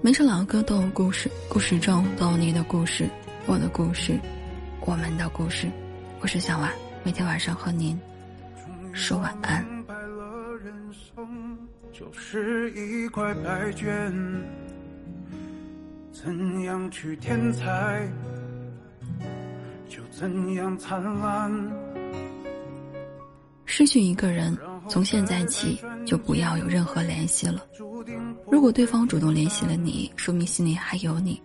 每首老歌都有故事，故事中都有你的故事，我的故事，我们的故事。我是小婉，每天晚上和您说晚安。就是一块白卷，怎样去添彩，就怎样灿烂。失去一个人，从现在起就不要有任何联系了。如果对方主动联系了你，说明心里还有你；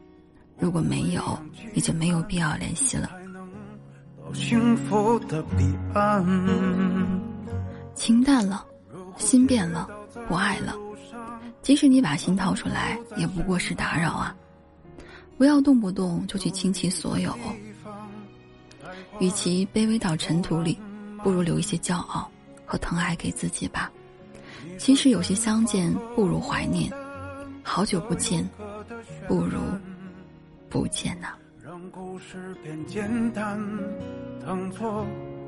如果没有，你就没有必要联系了。情淡了，心变了，不爱了。即使你把心掏出来，也不过是打扰啊！不要动不动就去倾其所有。与其卑微到尘土里，不如留一些骄傲和疼爱给自己吧。其实有些相见不如怀念，好久不见，不如不见呐。让故事变简单，当作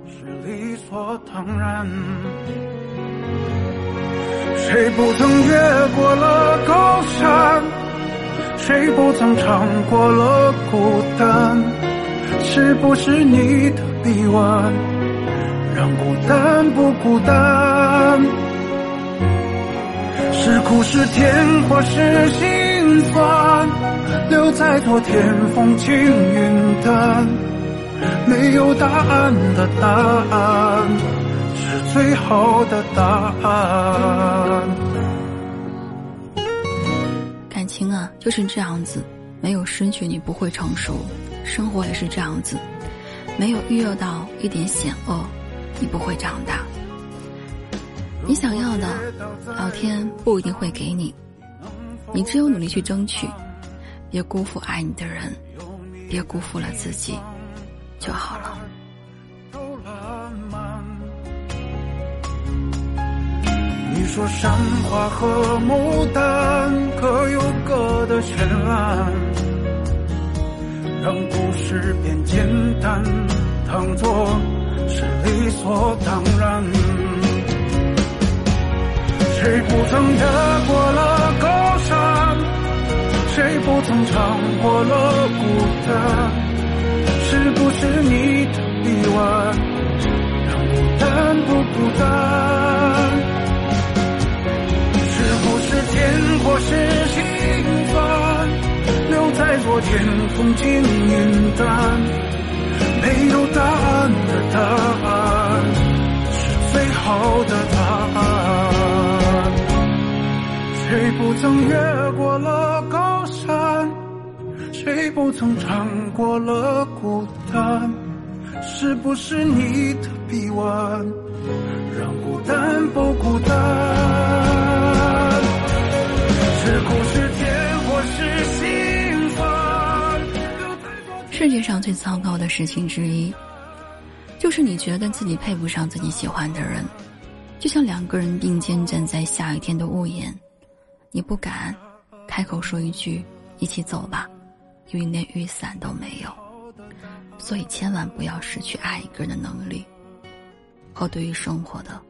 是理所当然。谁不曾越过了高山？谁不曾尝过了孤单？是不是你的臂弯，让孤单不孤单？是苦是甜或是心酸，留在昨天风轻云淡。没有答案的答案，是最好的答案。感情啊，就是这样子，没有失去你不会成熟；生活也是这样子，没有遇到一点险恶，你不会长大。你想要的，老天不一定会给你，你只有努力去争取，别辜负爱你的人，别辜负了自己，就好了。你说山花和牡丹各有各的绚烂，让故事变简单，当作是理所当然。谁不曾越过了高山？谁不曾尝过了孤单？是不是你的臂弯，让孤单不孤单？是不是甜或是心酸？留在昨天，风轻云淡。没有答案的答案，是最好的答案。谁不曾越过了高山？谁不曾尝过了孤单？是不是你的臂弯，让孤单不孤单？是苦是甜或是心酸？世界上最糟糕的事情之一，就是你觉得自己配不上自己喜欢的人，就像两个人并肩站在下雨天的屋檐。你不敢开口说一句“一起走吧”，因为连雨伞都没有。所以千万不要失去爱一个人的能力和对于生活的